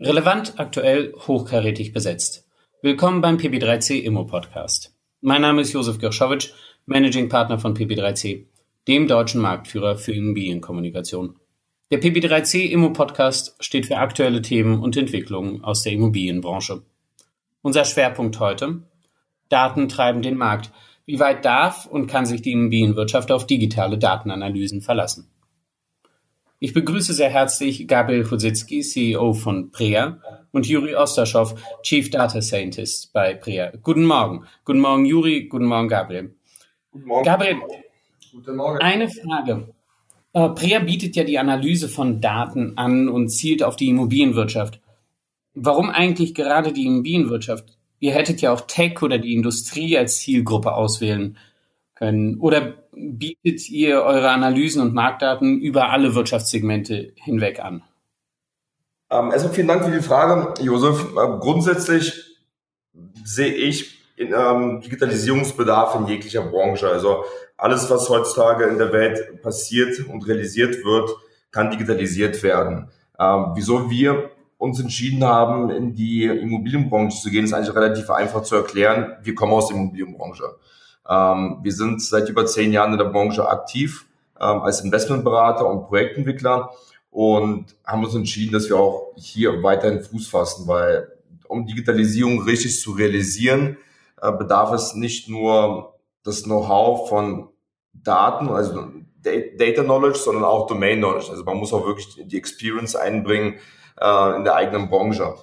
Relevant, aktuell, hochkarätig besetzt. Willkommen beim PB3C Immo Podcast. Mein Name ist Josef Gershowitsch, Managing Partner von PB3C, dem deutschen Marktführer für Immobilienkommunikation. Der PB3C Immo Podcast steht für aktuelle Themen und Entwicklungen aus der Immobilienbranche. Unser Schwerpunkt heute: Daten treiben den Markt. Wie weit darf und kann sich die Immobilienwirtschaft auf digitale Datenanalysen verlassen? Ich begrüße sehr herzlich Gabriel Kosicki, CEO von Prea und Juri Ostaschow, Chief Data Scientist bei Prea. Guten Morgen. Guten Morgen, Juri. Guten Morgen, Gabriel. Guten Morgen. Gabriel, Guten Morgen. eine Frage. Äh, Prea bietet ja die Analyse von Daten an und zielt auf die Immobilienwirtschaft. Warum eigentlich gerade die Immobilienwirtschaft? Ihr hättet ja auch Tech oder die Industrie als Zielgruppe auswählen können. Oder bietet ihr eure Analysen und Marktdaten über alle Wirtschaftssegmente hinweg an? Ähm, erstmal vielen Dank für die Frage, Josef. Ähm, grundsätzlich sehe ich in, ähm, Digitalisierungsbedarf in jeglicher Branche. Also alles, was heutzutage in der Welt passiert und realisiert wird, kann digitalisiert werden. Ähm, wieso wir uns entschieden haben, in die Immobilienbranche zu gehen, ist eigentlich relativ einfach zu erklären. Wir kommen aus der Immobilienbranche. Ähm, wir sind seit über zehn Jahren in der Branche aktiv ähm, als Investmentberater und Projektentwickler und haben uns entschieden, dass wir auch hier weiterhin Fuß fassen, weil um Digitalisierung richtig zu realisieren, äh, bedarf es nicht nur das Know-how von Daten, also Data Knowledge, sondern auch Domain Knowledge. Also man muss auch wirklich die Experience einbringen äh, in der eigenen Branche.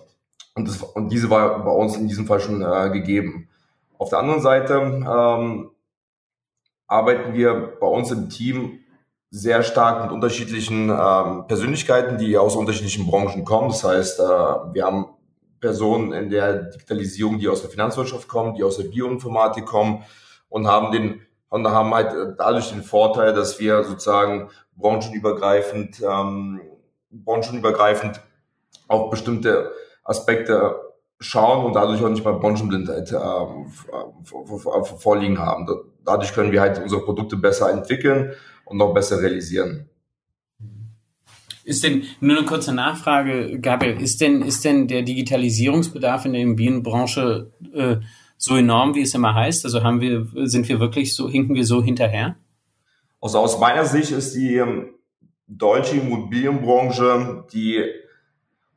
Und, das, und diese war bei uns in diesem Fall schon äh, gegeben. Auf der anderen Seite ähm, arbeiten wir bei uns im Team sehr stark mit unterschiedlichen ähm, Persönlichkeiten, die aus unterschiedlichen Branchen kommen. Das heißt, äh, wir haben Personen in der Digitalisierung, die aus der Finanzwirtschaft kommen, die aus der Bioinformatik kommen und haben den und haben halt äh, dadurch den Vorteil, dass wir sozusagen branchenübergreifend, ähm, branchenübergreifend auf bestimmte Aspekte schauen und dadurch auch nicht mal Branchenblindheit äh, vorliegen haben. Dadurch können wir halt unsere Produkte besser entwickeln und noch besser realisieren. Ist denn, nur eine kurze Nachfrage, Gabriel, ist denn, ist denn der Digitalisierungsbedarf in der Immobilienbranche äh, so enorm, wie es immer heißt? Also haben wir, sind wir wirklich so, hinken wir so hinterher? Also aus meiner Sicht ist die ähm, deutsche Immobilienbranche die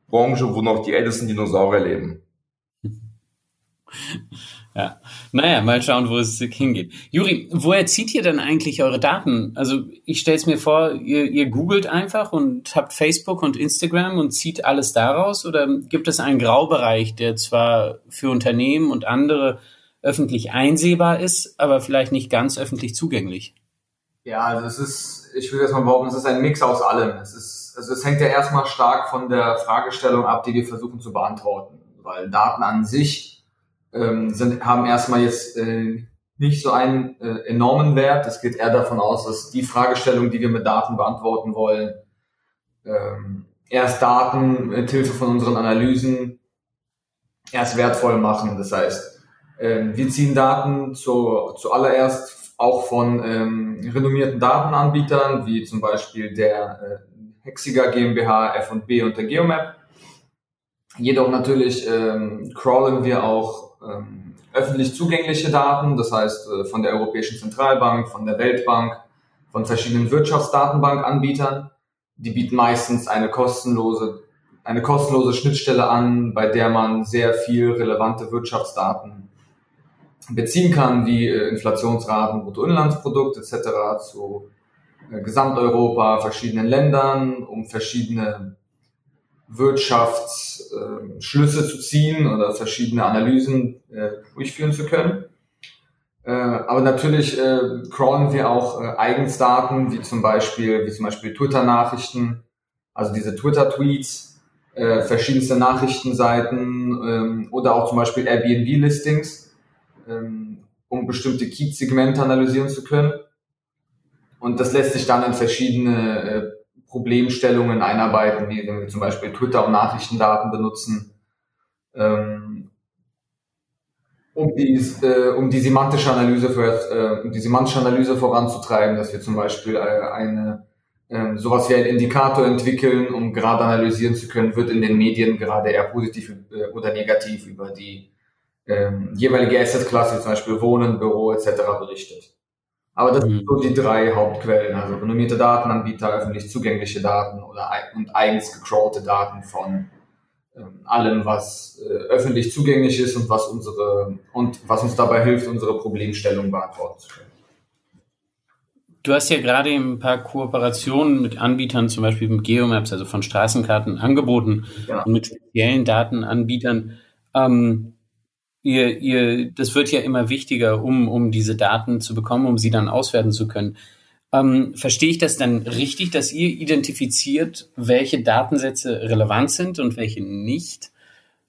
Branche, wo noch die ältesten Dinosaurier leben. Ja, naja, mal schauen, wo es hingeht. Juri, woher zieht ihr denn eigentlich eure Daten? Also ich stelle es mir vor, ihr, ihr googelt einfach und habt Facebook und Instagram und zieht alles daraus oder gibt es einen Graubereich, der zwar für Unternehmen und andere öffentlich einsehbar ist, aber vielleicht nicht ganz öffentlich zugänglich? Ja, also es ist, ich würde jetzt mal behaupten, es ist ein Mix aus allem. Es ist, also es hängt ja erstmal stark von der Fragestellung ab, die wir versuchen zu beantworten, weil Daten an sich ähm, sind, haben erstmal jetzt äh, nicht so einen äh, enormen Wert. Es geht eher davon aus, dass die Fragestellung, die wir mit Daten beantworten wollen, ähm, erst Daten mit Hilfe von unseren Analysen erst wertvoll machen. Das heißt, ähm, wir ziehen Daten zu, zuallererst auch von ähm, renommierten Datenanbietern, wie zum Beispiel der äh, Hexiger GmbH, F&B und der Geomap. Jedoch natürlich ähm, crawlen wir auch ähm, öffentlich zugängliche Daten, das heißt äh, von der Europäischen Zentralbank, von der Weltbank, von verschiedenen Wirtschaftsdatenbankanbietern. Die bieten meistens eine kostenlose, eine kostenlose Schnittstelle an, bei der man sehr viel relevante Wirtschaftsdaten beziehen kann, wie äh, Inflationsraten, Bruttoinlandsprodukt etc. zu äh, Gesamteuropa, verschiedenen Ländern, um verschiedene Wirtschaftsschlüsse zu ziehen oder verschiedene Analysen äh, durchführen zu können. Äh, aber natürlich äh, crawlen wir auch äh, eigens Daten, wie zum Beispiel, wie zum Beispiel Twitter-Nachrichten, also diese Twitter-Tweets, äh, verschiedenste Nachrichtenseiten ähm, oder auch zum Beispiel Airbnb-Listings, ähm, um bestimmte Key-Segmente analysieren zu können. Und das lässt sich dann in verschiedene äh, Problemstellungen einarbeiten, wie wenn wir zum Beispiel Twitter und Nachrichtendaten benutzen, ähm, um, die, äh, um die semantische Analyse für, äh, um die semantische Analyse voranzutreiben, dass wir zum Beispiel äh, eine ähm, sowas wie einen Indikator entwickeln, um gerade analysieren zu können, wird in den Medien gerade eher positiv äh, oder negativ über die ähm, jeweilige Assetklasse, zum Beispiel Wohnen, Büro etc. berichtet. Aber das mhm. sind so die drei Hauptquellen, also renommierte Datenanbieter, öffentlich zugängliche Daten oder und eigens gecrawlte Daten von ähm, allem, was äh, öffentlich zugänglich ist und was unsere und was uns dabei hilft, unsere Problemstellung beantworten zu können. Du hast ja gerade ein paar Kooperationen mit Anbietern, zum Beispiel mit Geomaps, also von Straßenkarten, angeboten ja. und mit speziellen Datenanbietern. Ähm, ihr, ihr, das wird ja immer wichtiger, um, um diese Daten zu bekommen, um sie dann auswerten zu können. Ähm, verstehe ich das dann richtig, dass ihr identifiziert, welche Datensätze relevant sind und welche nicht?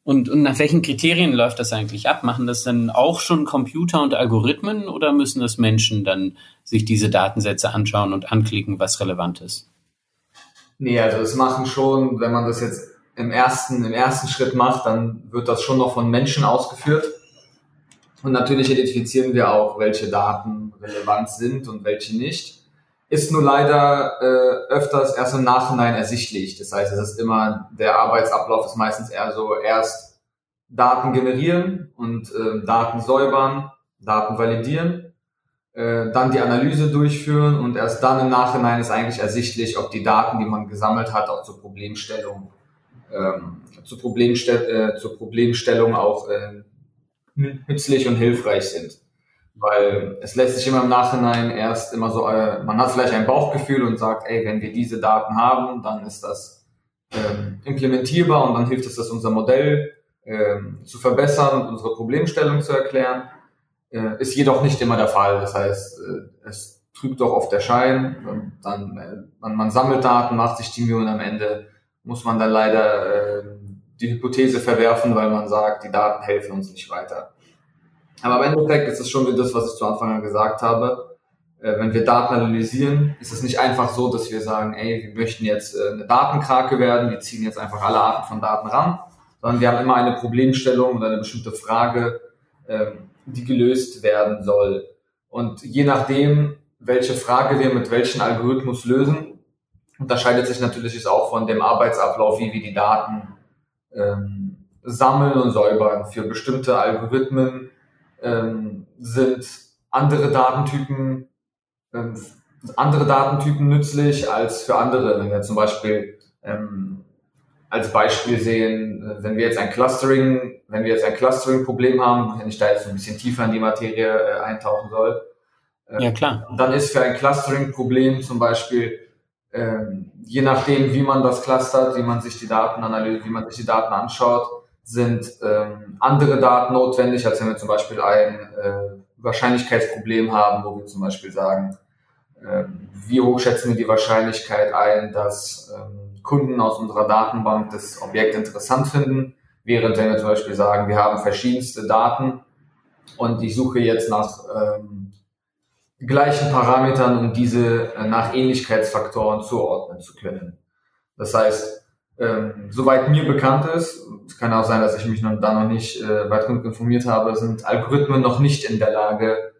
Und, und nach welchen Kriterien läuft das eigentlich ab? Machen das dann auch schon Computer und Algorithmen oder müssen das Menschen dann sich diese Datensätze anschauen und anklicken, was relevant ist? Nee, also das machen schon, wenn man das jetzt im ersten, im ersten Schritt macht, dann wird das schon noch von Menschen ausgeführt. Und natürlich identifizieren wir auch, welche Daten relevant sind und welche nicht ist nur leider äh, öfters erst im Nachhinein ersichtlich. Das heißt, es ist immer, der Arbeitsablauf ist meistens eher so, erst Daten generieren und äh, Daten säubern, Daten validieren, äh, dann die Analyse durchführen und erst dann im Nachhinein ist eigentlich ersichtlich, ob die Daten, die man gesammelt hat, auch zur Problemstellung, ähm, zur, Problemstell äh, zur Problemstellung auch äh, nützlich und hilfreich sind weil es lässt sich immer im Nachhinein erst immer so, äh, man hat vielleicht ein Bauchgefühl und sagt, ey, wenn wir diese Daten haben, dann ist das ähm, implementierbar und dann hilft es, das unser Modell ähm, zu verbessern und unsere Problemstellung zu erklären. Äh, ist jedoch nicht immer der Fall. Das heißt, äh, es trügt doch oft der Schein. Dann, äh, man, man sammelt Daten, macht sich die Mühe und am Ende muss man dann leider äh, die Hypothese verwerfen, weil man sagt, die Daten helfen uns nicht weiter. Aber im Endeffekt ist es schon wie das, was ich zu Anfang an gesagt habe. Äh, wenn wir Daten analysieren, ist es nicht einfach so, dass wir sagen, ey, wir möchten jetzt äh, eine Datenkrake werden, wir ziehen jetzt einfach alle Arten von Daten ran, sondern wir haben immer eine Problemstellung oder eine bestimmte Frage, ähm, die gelöst werden soll. Und je nachdem, welche Frage wir mit welchem Algorithmus lösen, unterscheidet sich natürlich auch von dem Arbeitsablauf, wie wir die Daten ähm, sammeln und säubern. Für bestimmte Algorithmen ähm, sind andere Datentypen ähm, andere Datentypen nützlich als für andere. Wenn wir zum Beispiel ähm, als Beispiel sehen, wenn wir jetzt ein Clustering, wenn wir jetzt ein Clustering-Problem haben, wenn ich da jetzt ein bisschen tiefer in die Materie äh, eintauchen soll, äh, ja klar, dann ist für ein Clustering-Problem zum Beispiel ähm, je nachdem, wie man das clustert, wie man sich die Daten analysiert, wie man sich die Daten anschaut, sind ähm, andere Daten notwendig, als wenn wir zum Beispiel ein äh, Wahrscheinlichkeitsproblem haben, wo wir zum Beispiel sagen, äh, wie hoch schätzen wir die Wahrscheinlichkeit ein, dass ähm, Kunden aus unserer Datenbank das Objekt interessant finden, während wenn wir zum Beispiel sagen, wir haben verschiedenste Daten und ich suche jetzt nach ähm, gleichen Parametern, um diese äh, nach Ähnlichkeitsfaktoren zuordnen zu können. Das heißt, ähm, soweit mir bekannt ist, es kann auch sein, dass ich mich noch, da noch nicht äh, weit genug informiert habe, sind Algorithmen noch nicht in der Lage,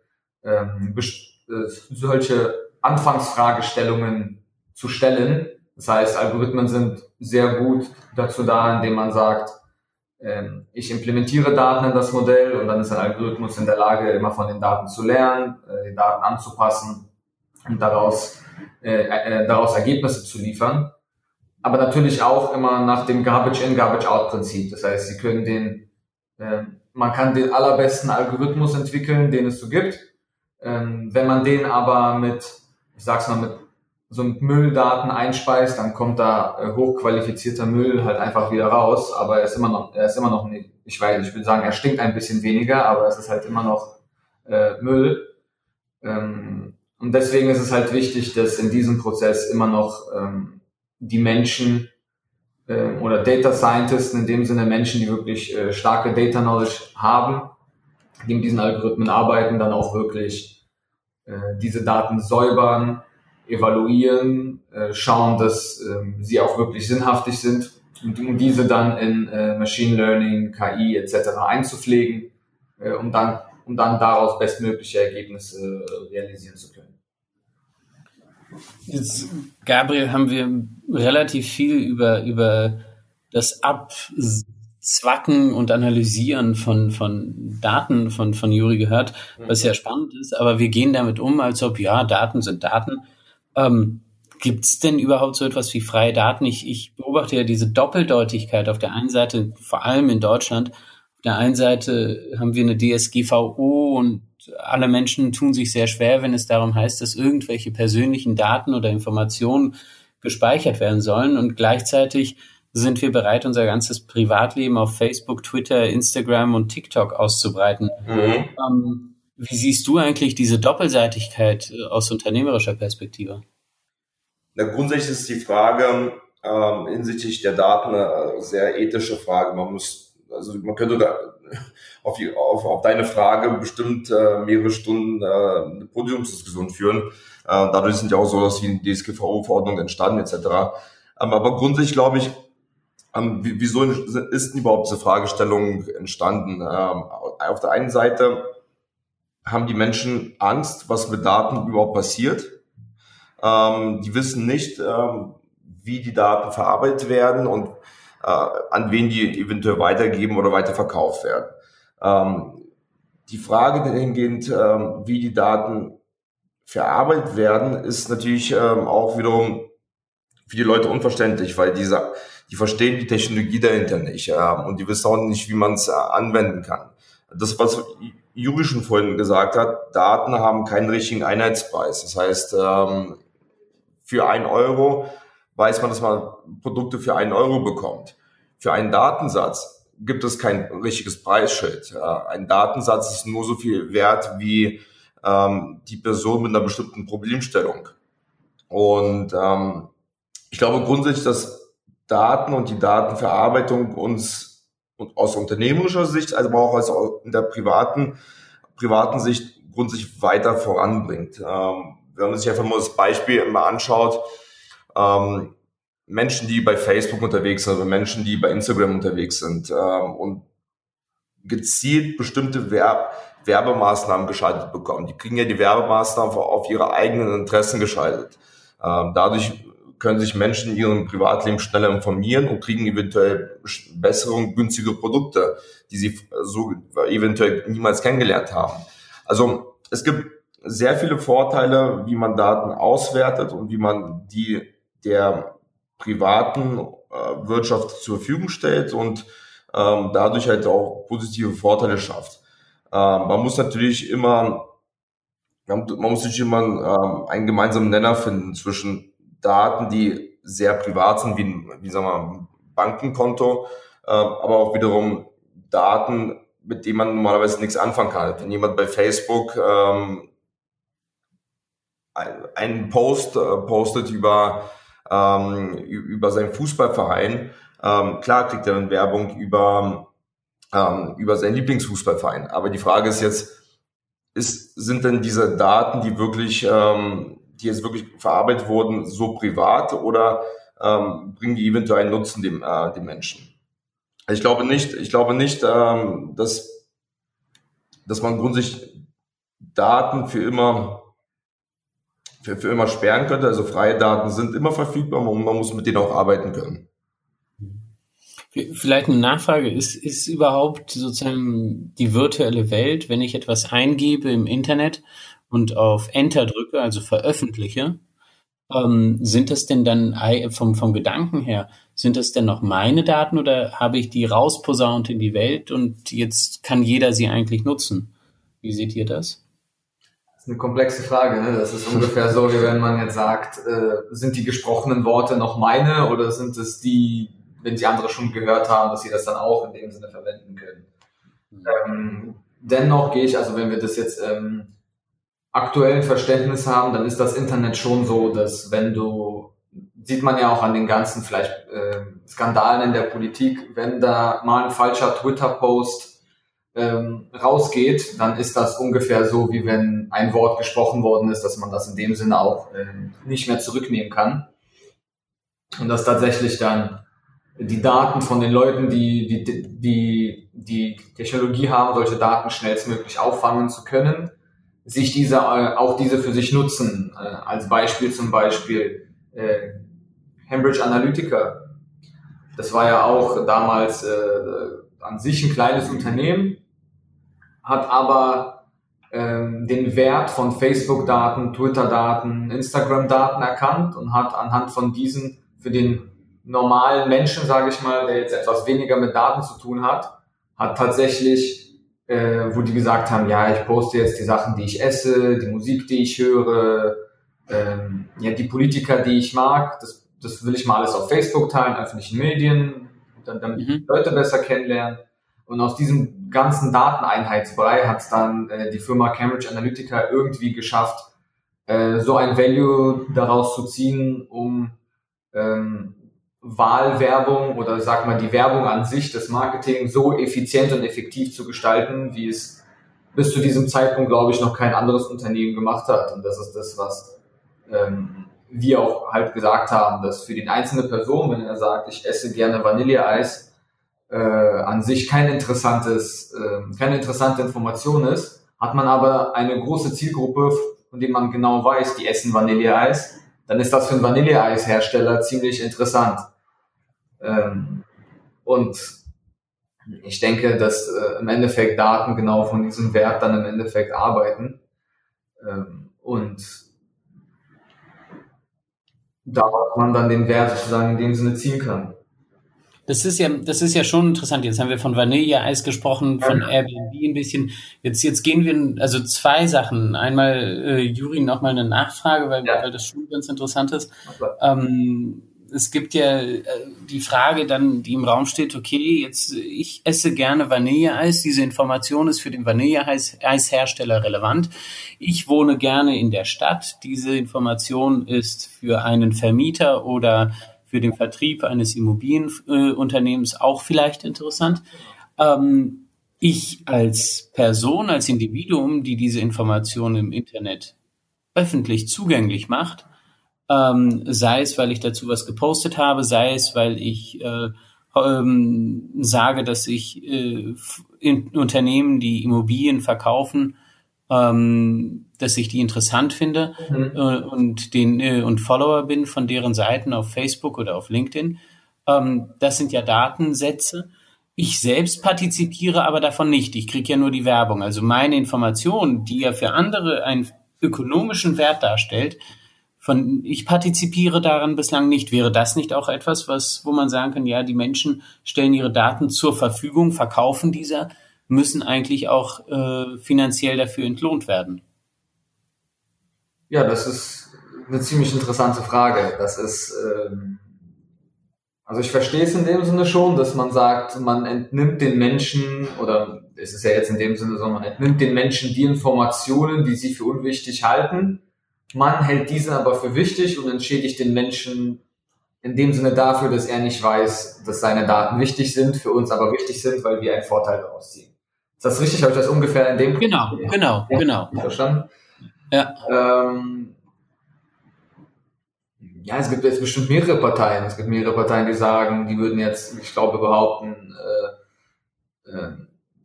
ähm, äh, solche Anfangsfragestellungen zu stellen. Das heißt, Algorithmen sind sehr gut dazu da, indem man sagt, ich implementiere Daten in das Modell und dann ist ein Algorithmus in der Lage, immer von den Daten zu lernen, äh, die Daten anzupassen und daraus, äh, äh, daraus Ergebnisse zu liefern aber natürlich auch immer nach dem Garbage-in, Garbage-out-Prinzip. Das heißt, Sie können den, äh, man kann den allerbesten Algorithmus entwickeln, den es so gibt. Ähm, wenn man den aber mit, ich sag's mal, mit so Mülldaten einspeist, dann kommt da äh, hochqualifizierter Müll halt einfach wieder raus, aber er ist immer noch, er ist immer noch nicht, ich weiß, ich würde sagen, er stinkt ein bisschen weniger, aber es ist halt immer noch äh, Müll. Ähm, und deswegen ist es halt wichtig, dass in diesem Prozess immer noch ähm, die Menschen äh, oder Data Scientists, in dem Sinne Menschen, die wirklich äh, starke Data Knowledge haben, die mit diesen Algorithmen arbeiten, dann auch wirklich äh, diese Daten säubern, evaluieren, äh, schauen, dass äh, sie auch wirklich sinnhaftig sind und um diese dann in äh, Machine Learning, KI etc. einzupflegen, äh, um dann um dann daraus bestmögliche Ergebnisse äh, realisieren zu können. Jetzt, Gabriel, haben wir relativ viel über, über das Abzwacken und Analysieren von, von Daten von, von Juri gehört, was ja spannend ist, aber wir gehen damit um, als ob, ja, Daten sind Daten. Ähm, Gibt es denn überhaupt so etwas wie freie Daten? Ich, ich beobachte ja diese Doppeldeutigkeit auf der einen Seite, vor allem in Deutschland. Auf der einen Seite haben wir eine DSGVO und alle Menschen tun sich sehr schwer, wenn es darum heißt, dass irgendwelche persönlichen Daten oder Informationen gespeichert werden sollen. Und gleichzeitig sind wir bereit, unser ganzes Privatleben auf Facebook, Twitter, Instagram und TikTok auszubreiten. Mhm. Ähm, wie siehst du eigentlich diese Doppelseitigkeit äh, aus unternehmerischer Perspektive? Na, grundsätzlich ist die Frage ähm, hinsichtlich der Daten eine sehr ethische Frage. Man muss, also man könnte da auf, die, auf, auf deine Frage bestimmt äh, mehrere Stunden äh, eine Podiumsdiskussion führen. Äh, dadurch sind ja auch so, dass die DSGVO-Verordnung entstanden etc. Ähm, aber grundsätzlich glaube ich, ähm, wieso ist denn überhaupt diese Fragestellung entstanden? Ähm, auf der einen Seite haben die Menschen Angst, was mit Daten überhaupt passiert. Ähm, die wissen nicht, ähm, wie die Daten verarbeitet werden und äh, an wen die eventuell weitergeben oder weiterverkauft werden. Ähm, die Frage dahingehend, ähm, wie die Daten verarbeitet werden, ist natürlich ähm, auch wiederum für die Leute unverständlich, weil diese, die verstehen die Technologie dahinter nicht äh, und die wissen auch nicht, wie man es äh, anwenden kann. Das, was Juri schon vorhin gesagt hat, Daten haben keinen richtigen Einheitspreis. Das heißt, ähm, für ein Euro weiß man, dass man Produkte für einen Euro bekommt. Für einen Datensatz gibt es kein richtiges Preisschild. Ein Datensatz ist nur so viel wert wie ähm, die Person mit einer bestimmten Problemstellung. Und ähm, ich glaube grundsätzlich, dass Daten und die Datenverarbeitung uns aus unternehmerischer Sicht, also aber auch aus in der privaten, privaten Sicht grundsätzlich weiter voranbringt. Ähm, wenn man sich einfach mal das Beispiel immer anschaut, ähm, Menschen, die bei Facebook unterwegs sind oder Menschen, die bei Instagram unterwegs sind ähm, und gezielt bestimmte Werb Werbemaßnahmen geschaltet bekommen. Die kriegen ja die Werbemaßnahmen auf ihre eigenen Interessen geschaltet. Ähm, dadurch können sich Menschen in ihrem Privatleben schneller informieren und kriegen eventuell bessere und günstige Produkte, die sie so eventuell niemals kennengelernt haben. Also es gibt sehr viele Vorteile, wie man Daten auswertet und wie man die der privaten äh, Wirtschaft zur Verfügung stellt und ähm, dadurch halt auch positive Vorteile schafft. Ähm, man muss natürlich immer, man, muss natürlich immer ähm, einen gemeinsamen Nenner finden zwischen Daten, die sehr privat sind, wie, wie sagen wir, ein Bankenkonto, äh, aber auch wiederum Daten, mit denen man normalerweise nichts anfangen kann. Wenn jemand bei Facebook ähm, einen Post äh, postet über ähm, über seinen Fußballverein. Ähm, klar kriegt er dann Werbung über, ähm, über seinen Lieblingsfußballverein. Aber die Frage ist jetzt, ist, sind denn diese Daten, die wirklich, ähm, die jetzt wirklich verarbeitet wurden, so privat oder ähm, bringen die eventuell einen Nutzen dem, äh, dem Menschen? Ich glaube nicht, ich glaube nicht, ähm, dass, dass man grundsätzlich Daten für immer für, für immer sperren könnte. Also freie Daten sind immer verfügbar und man muss mit denen auch arbeiten können. Vielleicht eine Nachfrage, ist, ist überhaupt sozusagen die virtuelle Welt, wenn ich etwas eingebe im Internet und auf Enter drücke, also veröffentliche, ähm, sind das denn dann vom, vom Gedanken her, sind das denn noch meine Daten oder habe ich die rausposaunt in die Welt und jetzt kann jeder sie eigentlich nutzen? Wie seht ihr das? Das ist eine komplexe Frage. Ne? Das ist ungefähr so, wie wenn man jetzt sagt, äh, sind die gesprochenen Worte noch meine oder sind es die, wenn sie andere schon gehört haben, dass sie das dann auch in dem Sinne verwenden können. Ähm, dennoch gehe ich, also wenn wir das jetzt ähm, aktuellen Verständnis haben, dann ist das Internet schon so, dass wenn du, sieht man ja auch an den ganzen vielleicht äh, Skandalen in der Politik, wenn da mal ein falscher Twitter-Post ähm, rausgeht, dann ist das ungefähr so, wie wenn ein Wort gesprochen worden ist, dass man das in dem Sinne auch ähm, nicht mehr zurücknehmen kann. Und dass tatsächlich dann die Daten von den Leuten, die die, die, die Technologie haben, solche Daten schnellstmöglich auffangen zu können, sich diese, äh, auch diese für sich nutzen. Äh, als Beispiel zum Beispiel äh, Cambridge Analytica. Das war ja auch damals äh, an sich ein kleines Unternehmen, hat aber ähm, den Wert von Facebook-Daten, Twitter-Daten, Instagram-Daten erkannt und hat anhand von diesen für den normalen Menschen, sage ich mal, der jetzt etwas weniger mit Daten zu tun hat, hat tatsächlich, äh, wo die gesagt haben, ja, ich poste jetzt die Sachen, die ich esse, die Musik, die ich höre, ähm, ja, die Politiker, die ich mag, das, das will ich mal alles auf Facebook teilen, öffentlichen Medien, dann, damit mhm. Leute besser kennenlernen. Und aus diesem ganzen Dateneinheitsbrei hat es dann äh, die Firma Cambridge Analytica irgendwie geschafft, äh, so ein Value daraus zu ziehen, um ähm, Wahlwerbung oder sag mal die Werbung an sich, das Marketing so effizient und effektiv zu gestalten, wie es bis zu diesem Zeitpunkt, glaube ich, noch kein anderes Unternehmen gemacht hat. Und das ist das, was ähm, wir auch halt gesagt haben, dass für die einzelne Person, wenn er sagt, ich esse gerne Vanilleeis, äh, an sich kein interessantes, äh, keine interessante Information ist, hat man aber eine große Zielgruppe, von dem man genau weiß, die essen Vanilleeis, dann ist das für einen Vanilleeishersteller ziemlich interessant. Ähm, und ich denke, dass äh, im Endeffekt Daten genau von diesem Wert dann im Endeffekt arbeiten. Ähm, und daraus man dann den Wert sozusagen in dem Sinne ziehen kann. Das ist ja, das ist ja schon interessant. Jetzt haben wir von Vanilleeis gesprochen, von Airbnb ein bisschen. Jetzt, jetzt gehen wir, also zwei Sachen. Einmal, äh, Juri, nochmal eine Nachfrage, weil, ja. weil das schon ganz interessant ist. Ähm, es gibt ja äh, die Frage dann, die im Raum steht, okay, jetzt ich esse gerne Vanilleeis. Diese Information ist für den Vanilleeishersteller relevant. Ich wohne gerne in der Stadt. Diese Information ist für einen Vermieter oder für den Vertrieb eines Immobilienunternehmens auch vielleicht interessant. Ähm, ich als Person, als Individuum, die diese Information im Internet öffentlich zugänglich macht, ähm, sei es, weil ich dazu was gepostet habe, sei es, weil ich äh, ähm, sage, dass ich äh, in Unternehmen, die Immobilien verkaufen, ähm, dass ich die interessant finde mhm. äh, und den äh, und Follower bin von deren Seiten auf Facebook oder auf LinkedIn. Ähm, das sind ja Datensätze. Ich selbst partizipiere aber davon nicht. Ich kriege ja nur die Werbung. Also meine Information, die ja für andere einen ökonomischen Wert darstellt, von ich partizipiere daran bislang nicht. Wäre das nicht auch etwas, was, wo man sagen kann, ja, die Menschen stellen ihre Daten zur Verfügung, verkaufen dieser müssen eigentlich auch äh, finanziell dafür entlohnt werden? Ja, das ist eine ziemlich interessante Frage. Das ist, ähm, also ich verstehe es in dem Sinne schon, dass man sagt, man entnimmt den Menschen oder es ist ja jetzt in dem Sinne so, man entnimmt den Menschen die Informationen, die sie für unwichtig halten. Man hält diese aber für wichtig und entschädigt den Menschen in dem Sinne dafür, dass er nicht weiß, dass seine Daten wichtig sind, für uns aber wichtig sind, weil wir einen Vorteil daraus ziehen. Ist das richtig? Habe ich das ungefähr in dem Genau, ja. genau, ja. genau. Verstanden? Ja. Ähm, ja, es gibt jetzt bestimmt mehrere Parteien. Es gibt mehrere Parteien, die sagen, die würden jetzt, ich glaube, behaupten, äh, äh,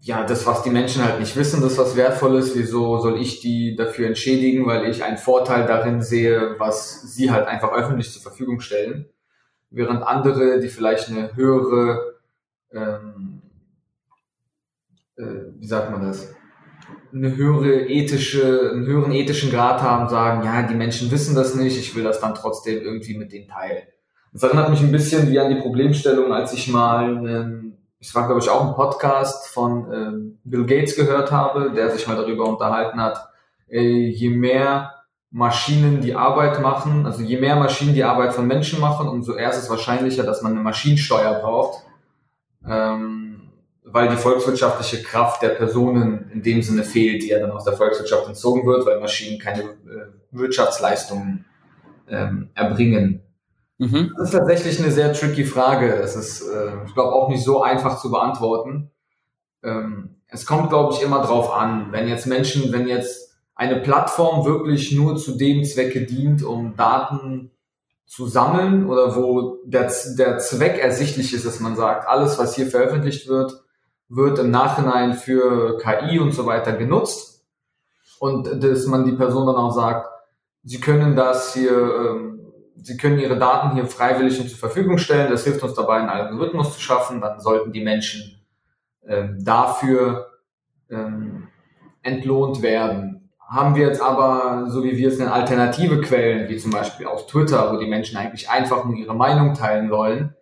ja, das, was die Menschen halt nicht wissen, das, was wertvoll ist, wieso soll ich die dafür entschädigen, weil ich einen Vorteil darin sehe, was sie halt einfach öffentlich zur Verfügung stellen. Während andere, die vielleicht eine höhere ähm, äh, wie sagt man das, eine höhere ethische, einen höheren ethischen Grad haben, sagen, ja, die Menschen wissen das nicht, ich will das dann trotzdem irgendwie mit denen teilen. Das erinnert mich ein bisschen wie an die Problemstellung, als ich mal einen, ich war glaube ich auch ein Podcast von äh, Bill Gates gehört habe, der sich mal darüber unterhalten hat, äh, je mehr Maschinen die Arbeit machen, also je mehr Maschinen die Arbeit von Menschen machen, umso eher ist es wahrscheinlicher, dass man eine Maschinensteuer braucht. Ähm, weil die volkswirtschaftliche Kraft der Personen in dem Sinne fehlt, die ja dann aus der Volkswirtschaft entzogen wird, weil Maschinen keine äh, Wirtschaftsleistungen ähm, erbringen. Mhm. Das ist tatsächlich eine sehr tricky Frage. Es ist, äh, ich glaube, auch nicht so einfach zu beantworten. Ähm, es kommt, glaube ich, immer drauf an, wenn jetzt Menschen, wenn jetzt eine Plattform wirklich nur zu dem Zwecke dient, um Daten zu sammeln oder wo der, der Zweck ersichtlich ist, dass man sagt, alles, was hier veröffentlicht wird, wird im Nachhinein für KI und so weiter genutzt, und dass man die Person dann auch sagt, sie können das hier, ähm, sie können ihre Daten hier freiwillig zur Verfügung stellen, das hilft uns dabei, einen Algorithmus zu schaffen, dann sollten die Menschen ähm, dafür ähm, entlohnt werden. Haben wir jetzt aber, so wie wir es nennen, alternative Quellen, wie zum Beispiel auf Twitter, wo die Menschen eigentlich einfach nur ihre Meinung teilen wollen,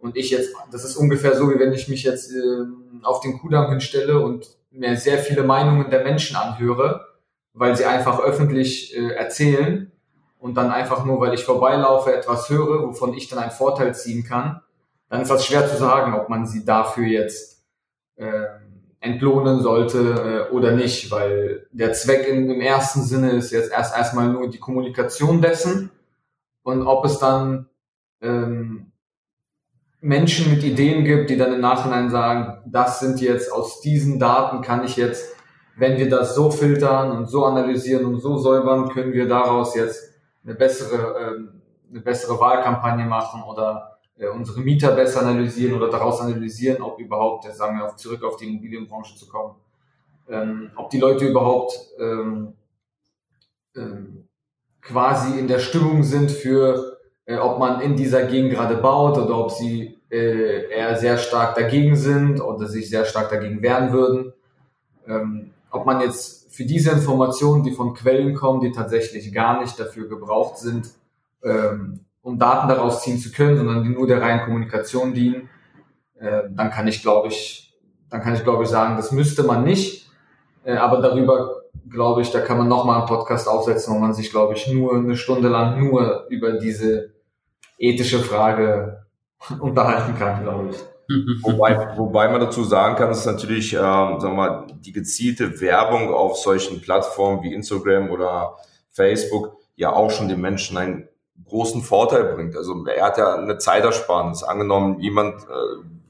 und ich jetzt, das ist ungefähr so, wie wenn ich mich jetzt äh, auf den Kudamm hinstelle und mir sehr viele Meinungen der Menschen anhöre, weil sie einfach öffentlich äh, erzählen und dann einfach nur, weil ich vorbeilaufe, etwas höre, wovon ich dann einen Vorteil ziehen kann, dann ist das schwer zu sagen, ob man sie dafür jetzt äh, entlohnen sollte äh, oder nicht, weil der Zweck in, im ersten Sinne ist jetzt erst erstmal nur die Kommunikation dessen und ob es dann ähm, Menschen mit Ideen gibt, die dann im Nachhinein sagen, das sind jetzt aus diesen Daten kann ich jetzt, wenn wir das so filtern und so analysieren und so säubern, können wir daraus jetzt eine bessere, ähm, eine bessere Wahlkampagne machen oder äh, unsere Mieter besser analysieren oder daraus analysieren, ob überhaupt, jetzt sagen wir, zurück auf die Immobilienbranche zu kommen, ähm, ob die Leute überhaupt ähm, quasi in der Stimmung sind für äh, ob man in dieser Gegend gerade baut oder ob sie äh, eher sehr stark dagegen sind oder sich sehr stark dagegen wehren würden. Ob man jetzt für diese Informationen, die von Quellen kommen, die tatsächlich gar nicht dafür gebraucht sind, ähm, um Daten daraus ziehen zu können, sondern die nur der reinen Kommunikation dienen, äh, dann kann ich, glaube ich, dann kann ich, glaube ich, sagen, das müsste man nicht. Äh, aber darüber, glaube ich, da kann man nochmal einen Podcast aufsetzen, wo man sich, glaube ich, nur eine Stunde lang nur über diese ethische Frage unterhalten kann, glaube ich. Wobei, wobei man dazu sagen kann, dass natürlich, ähm, sagen wir mal, die gezielte Werbung auf solchen Plattformen wie Instagram oder Facebook ja auch schon den Menschen einen großen Vorteil bringt. Also er hat ja eine Zeitersparnis. Angenommen, jemand äh,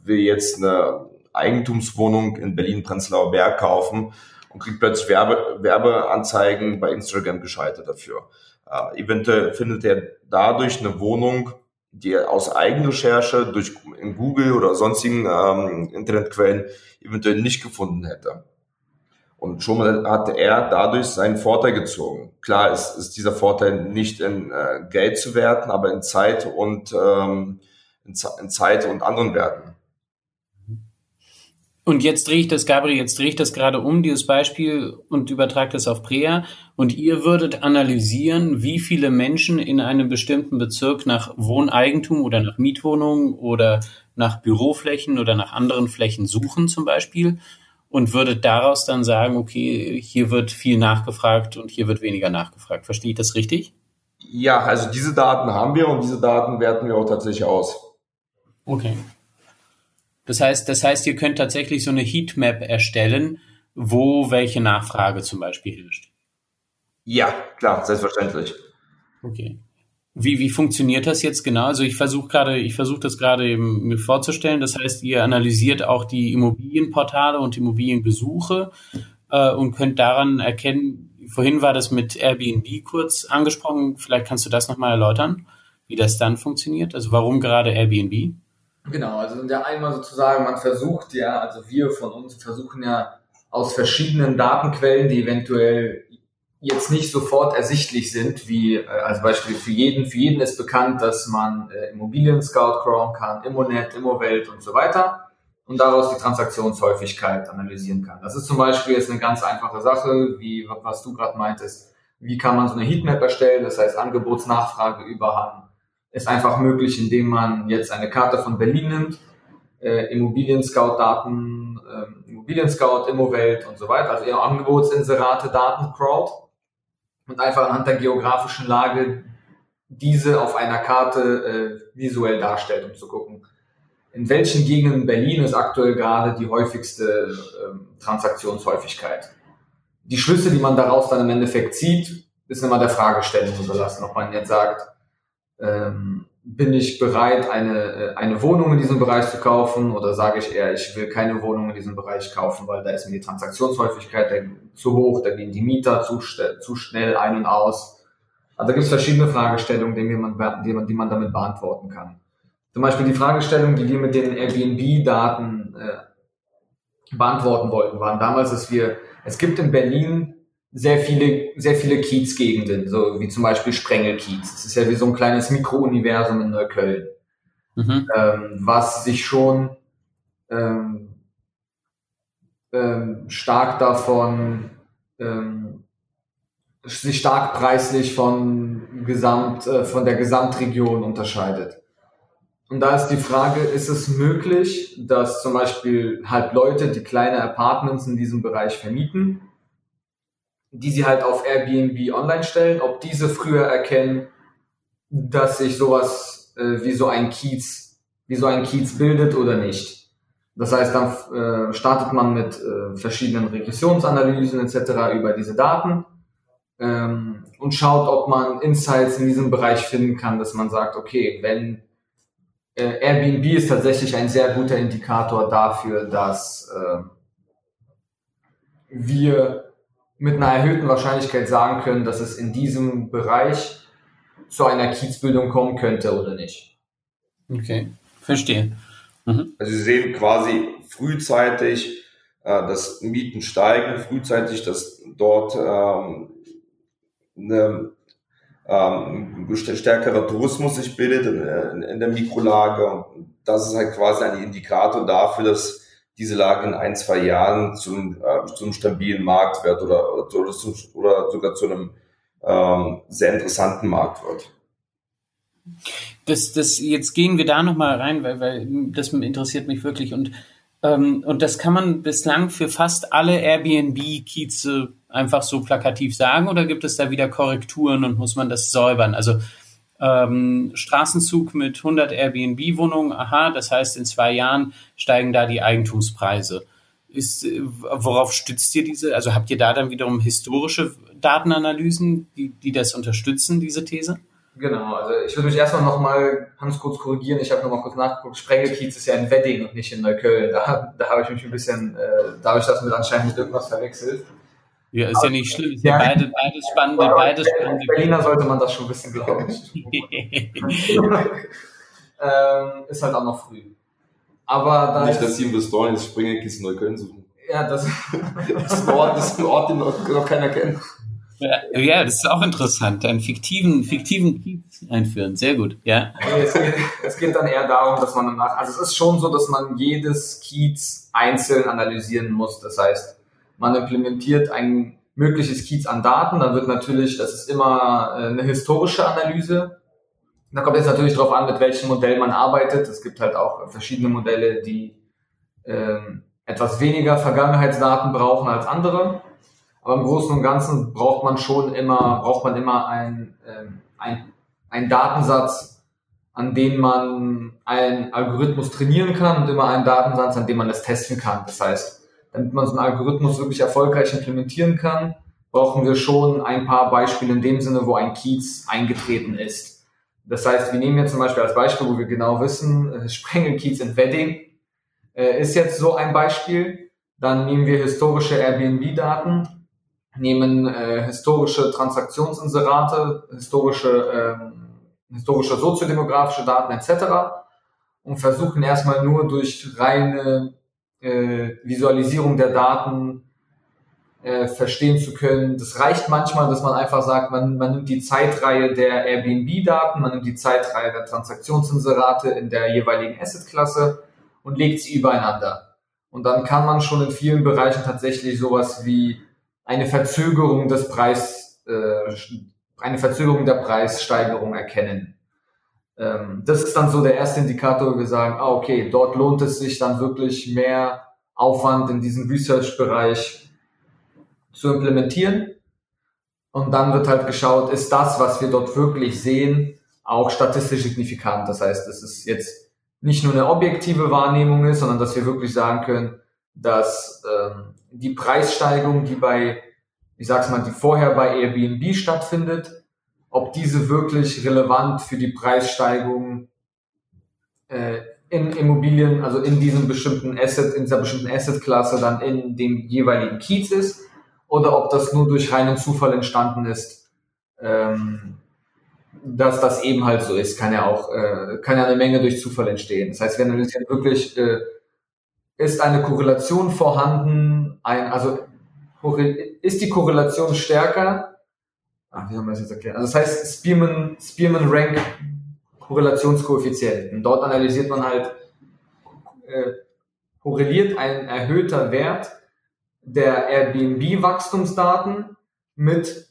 will jetzt eine Eigentumswohnung in Berlin-Prenzlauer Berg kaufen und kriegt plötzlich Werbe, Werbeanzeigen bei Instagram geschaltet dafür. Äh, eventuell findet er dadurch eine Wohnung, die er aus Eigenrecherche durch in Google oder sonstigen ähm, Internetquellen eventuell nicht gefunden hätte. Und schon hatte er dadurch seinen Vorteil gezogen. Klar ist, ist dieser Vorteil nicht in äh, Geld zu werten, aber in Zeit und ähm, in, in Zeit und anderen Werten. Und jetzt drehe ich das, Gabriel, jetzt drehe ich das gerade um, dieses Beispiel, und übertrage das auf Prea. Und ihr würdet analysieren, wie viele Menschen in einem bestimmten Bezirk nach Wohneigentum oder nach Mietwohnungen oder nach Büroflächen oder nach anderen Flächen suchen zum Beispiel. Und würdet daraus dann sagen, okay, hier wird viel nachgefragt und hier wird weniger nachgefragt. Verstehe ich das richtig? Ja, also diese Daten haben wir und diese Daten werten wir auch tatsächlich aus. Okay. Das heißt, das heißt, ihr könnt tatsächlich so eine Heatmap erstellen, wo welche Nachfrage zum Beispiel herrscht. Ja, klar, selbstverständlich. Okay. Wie, wie funktioniert das jetzt genau? Also ich versuche gerade, ich versuche das gerade eben mir vorzustellen. Das heißt, ihr analysiert auch die Immobilienportale und Immobilienbesuche äh, und könnt daran erkennen, vorhin war das mit Airbnb kurz angesprochen. Vielleicht kannst du das nochmal erläutern, wie das dann funktioniert. Also warum gerade Airbnb? Genau, also der einmal sozusagen, man versucht ja, also wir von uns versuchen ja aus verschiedenen Datenquellen, die eventuell jetzt nicht sofort ersichtlich sind, wie äh, als Beispiel für jeden, für jeden ist bekannt, dass man äh, Immobilien Scout crawlen kann, Immonet, Immowelt und so weiter und daraus die Transaktionshäufigkeit analysieren kann. Das ist zum Beispiel jetzt eine ganz einfache Sache, wie was du gerade meintest. Wie kann man so eine Heatmap erstellen, das heißt Angebotsnachfrage Überhang ist einfach möglich, indem man jetzt eine Karte von Berlin nimmt, äh, Immobilien-Scout-Daten, äh, Immobilien-Scout, Immowelt und so weiter, also eher Angebotsinserate, Daten, Crowd und einfach anhand der geografischen Lage diese auf einer Karte äh, visuell darstellt, um zu gucken, in welchen Gegenden Berlin ist aktuell gerade die häufigste äh, Transaktionshäufigkeit. Die Schlüsse, die man daraus dann im Endeffekt zieht, ist immer der Fragestellung überlassen, ob man jetzt sagt, ähm, bin ich bereit, eine, äh, eine Wohnung in diesem Bereich zu kaufen oder sage ich eher, ich will keine Wohnung in diesem Bereich kaufen, weil da ist mir die Transaktionshäufigkeit zu hoch, da gehen die Mieter zu, zu schnell ein und aus. Also da gibt es verschiedene Fragestellungen, die man, die, man, die man damit beantworten kann. Zum Beispiel die Fragestellung, die wir mit den Airbnb-Daten äh, beantworten wollten, waren damals, dass wir, es gibt in Berlin sehr viele, sehr viele Kiezgegenden, so wie zum Beispiel Sprengelkiez. Das ist ja wie so ein kleines Mikrouniversum in Neukölln, mhm. ähm, was sich schon ähm, ähm, stark davon, ähm, sich stark preislich von Gesamt, äh, von der Gesamtregion unterscheidet. Und da ist die Frage, ist es möglich, dass zum Beispiel halt Leute, die kleine Apartments in diesem Bereich vermieten, die sie halt auf Airbnb online stellen, ob diese früher erkennen, dass sich sowas äh, wie so ein Kiez, wie so ein Kiez bildet oder nicht. Das heißt, dann äh, startet man mit äh, verschiedenen Regressionsanalysen etc. über diese Daten ähm, und schaut, ob man Insights in diesem Bereich finden kann, dass man sagt, okay, wenn äh, Airbnb ist tatsächlich ein sehr guter Indikator dafür, dass äh, wir mit einer erhöhten Wahrscheinlichkeit sagen können, dass es in diesem Bereich zu einer Kiezbildung kommen könnte oder nicht. Okay, verstehe. Mhm. Also Sie sehen quasi frühzeitig, äh, dass Mieten steigen, frühzeitig, dass dort ähm, eine ähm, stärkerer Tourismus sich bildet in, in, in der Mikrolage. Und das ist halt quasi ein Indikator dafür, dass diese Lage in ein, zwei Jahren zum, äh, zum stabilen Markt wird oder, oder, zum, oder sogar zu einem ähm, sehr interessanten Markt wird. Das, das, jetzt gehen wir da nochmal rein, weil, weil das interessiert mich wirklich und ähm, und das kann man bislang für fast alle Airbnb-Kieze einfach so plakativ sagen oder gibt es da wieder Korrekturen und muss man das säubern? Also ähm, Straßenzug mit 100 Airbnb-Wohnungen, aha, das heißt, in zwei Jahren steigen da die Eigentumspreise. Ist, äh, worauf stützt ihr diese? Also habt ihr da dann wiederum historische Datenanalysen, die, die das unterstützen, diese These? Genau, also ich würde mich erstmal nochmal ganz kurz korrigieren. Ich habe nochmal kurz nachgeguckt. Sprengelkiez ist ja in Wedding und nicht in Neukölln. Da, da habe ich mich ein bisschen, äh, da habe ich das mit anscheinend mit irgendwas verwechselt. Ja, ist ja nicht schlimm. Ist ja, ja beide, beides spannende, beides spannende. Berliner sollte man das schon ein bisschen glauben. ähm, ist halt auch noch früh. Aber da Nicht, dass sie Investoren ins Springerkissen Neukölln suchen. Ja, das, das, ist ein Ort, das ist ein Ort, den noch, noch keiner kennt. Ja, ja, das ist auch interessant. Einen fiktiven, fiktiven Kiez einführen. Sehr gut, ja. Es geht, es geht dann eher darum, dass man danach, also es ist schon so, dass man jedes Kiez einzeln analysieren muss. Das heißt, man implementiert ein mögliches Kiez an Daten, dann wird natürlich, das ist immer äh, eine historische Analyse. Da kommt jetzt natürlich darauf an, mit welchem Modell man arbeitet. Es gibt halt auch verschiedene Modelle, die ähm, etwas weniger Vergangenheitsdaten brauchen als andere. Aber im Großen und Ganzen braucht man schon immer, braucht man immer ein, ähm, ein, ein Datensatz, an dem man einen Algorithmus trainieren kann und immer einen Datensatz, an dem man es testen kann. Das heißt, damit man so einen Algorithmus wirklich erfolgreich implementieren kann, brauchen wir schon ein paar Beispiele in dem Sinne, wo ein Kiez eingetreten ist. Das heißt, wir nehmen jetzt zum Beispiel als Beispiel, wo wir genau wissen, äh, Sprengelkiez in Wedding äh, ist jetzt so ein Beispiel. Dann nehmen wir historische Airbnb-Daten, nehmen äh, historische Transaktionsinserate, historische, ähm, historische soziodemografische Daten etc. und versuchen erstmal nur durch reine äh, Visualisierung der Daten äh, verstehen zu können. Das reicht manchmal, dass man einfach sagt, man, man nimmt die Zeitreihe der Airbnb-Daten, man nimmt die Zeitreihe der Transaktionsinserate in der jeweiligen Asset-Klasse und legt sie übereinander. Und dann kann man schon in vielen Bereichen tatsächlich sowas wie eine Verzögerung des Preis, äh, eine Verzögerung der Preissteigerung erkennen. Ähm, das ist dann so der erste Indikator, wo wir sagen, ah, okay, dort lohnt es sich dann wirklich mehr Aufwand in diesem Research-Bereich zu implementieren. Und dann wird halt geschaut, ist das, was wir dort wirklich sehen, auch statistisch signifikant. Das heißt, es ist jetzt nicht nur eine objektive Wahrnehmung ist, sondern dass wir wirklich sagen können, dass ähm, die Preissteigerung, die bei, ich sag's mal, die vorher bei Airbnb stattfindet, ob diese wirklich relevant für die Preissteigerung äh, in Immobilien, also in diesem bestimmten Asset, in dieser bestimmten Assetklasse dann in dem jeweiligen Kiez ist, oder ob das nur durch reinen Zufall entstanden ist, ähm, dass das eben halt so ist, kann ja auch, äh, kann ja eine Menge durch Zufall entstehen. Das heißt, wir analysieren wirklich, äh, ist eine Korrelation vorhanden, ein, also ist die Korrelation stärker? Ach, wie haben wir das jetzt erklärt? Also das heißt Spearman, Spearman Rank Korrelationskoeffizienten. Dort analysiert man halt, äh, korreliert ein erhöhter Wert der Airbnb-Wachstumsdaten mit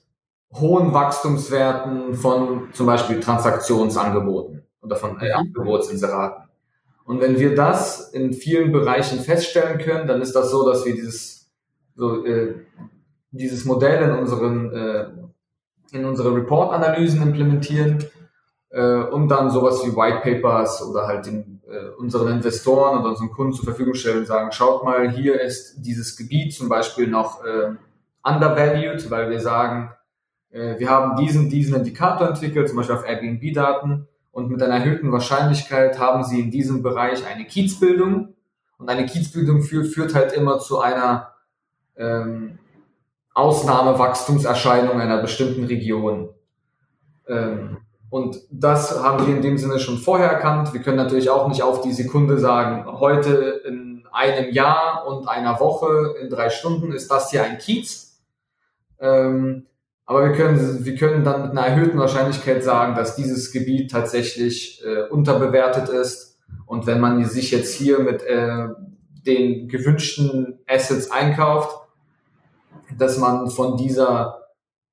hohen Wachstumswerten von zum Beispiel Transaktionsangeboten oder von äh, Angebotsinseraten. Und wenn wir das in vielen Bereichen feststellen können, dann ist das so, dass wir dieses, so, äh, dieses Modell in unseren, äh, in unsere Report-Analysen implementieren äh, und dann sowas wie White Papers oder halt den, äh, unseren Investoren oder unseren Kunden zur Verfügung stellen und sagen, schaut mal, hier ist dieses Gebiet zum Beispiel noch äh, undervalued, weil wir sagen, äh, wir haben diesen, diesen Indikator entwickelt, zum Beispiel auf Airbnb-Daten und mit einer erhöhten Wahrscheinlichkeit haben sie in diesem Bereich eine Kiezbildung. Und eine Kiezbildung führt, führt halt immer zu einer ähm, Ausnahmewachstumserscheinung einer bestimmten Region. Ähm, und das haben wir in dem Sinne schon vorher erkannt. Wir können natürlich auch nicht auf die Sekunde sagen, heute in einem Jahr und einer Woche in drei Stunden ist das hier ein Kiez. Ähm, aber wir können, wir können dann mit einer erhöhten Wahrscheinlichkeit sagen, dass dieses Gebiet tatsächlich äh, unterbewertet ist. Und wenn man sich jetzt hier mit äh, den gewünschten Assets einkauft, dass man von dieser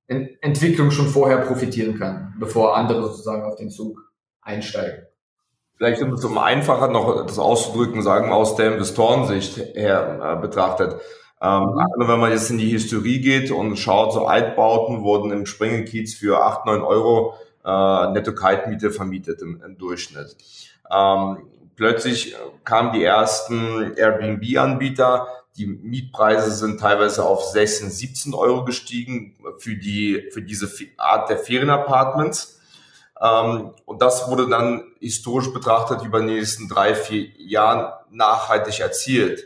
Ent Entwicklung schon vorher profitieren kann, bevor andere sozusagen auf den Zug einsteigen. Vielleicht um es um einfacher noch das auszudrücken, sagen wir aus der Investorensicht her äh, betrachtet. Ähm, mhm. Also wenn man jetzt in die Historie geht und schaut, so Altbauten wurden im Springenkiez für 8, 9 Euro äh, Netto-Kaltmiete vermietet im, im Durchschnitt. Ähm, plötzlich kamen die ersten Airbnb-Anbieter, die Mietpreise sind teilweise auf 16, 17 Euro gestiegen für die, für diese Art der Ferienapartments. Ähm, und das wurde dann historisch betrachtet über die nächsten drei, vier Jahren nachhaltig erzielt.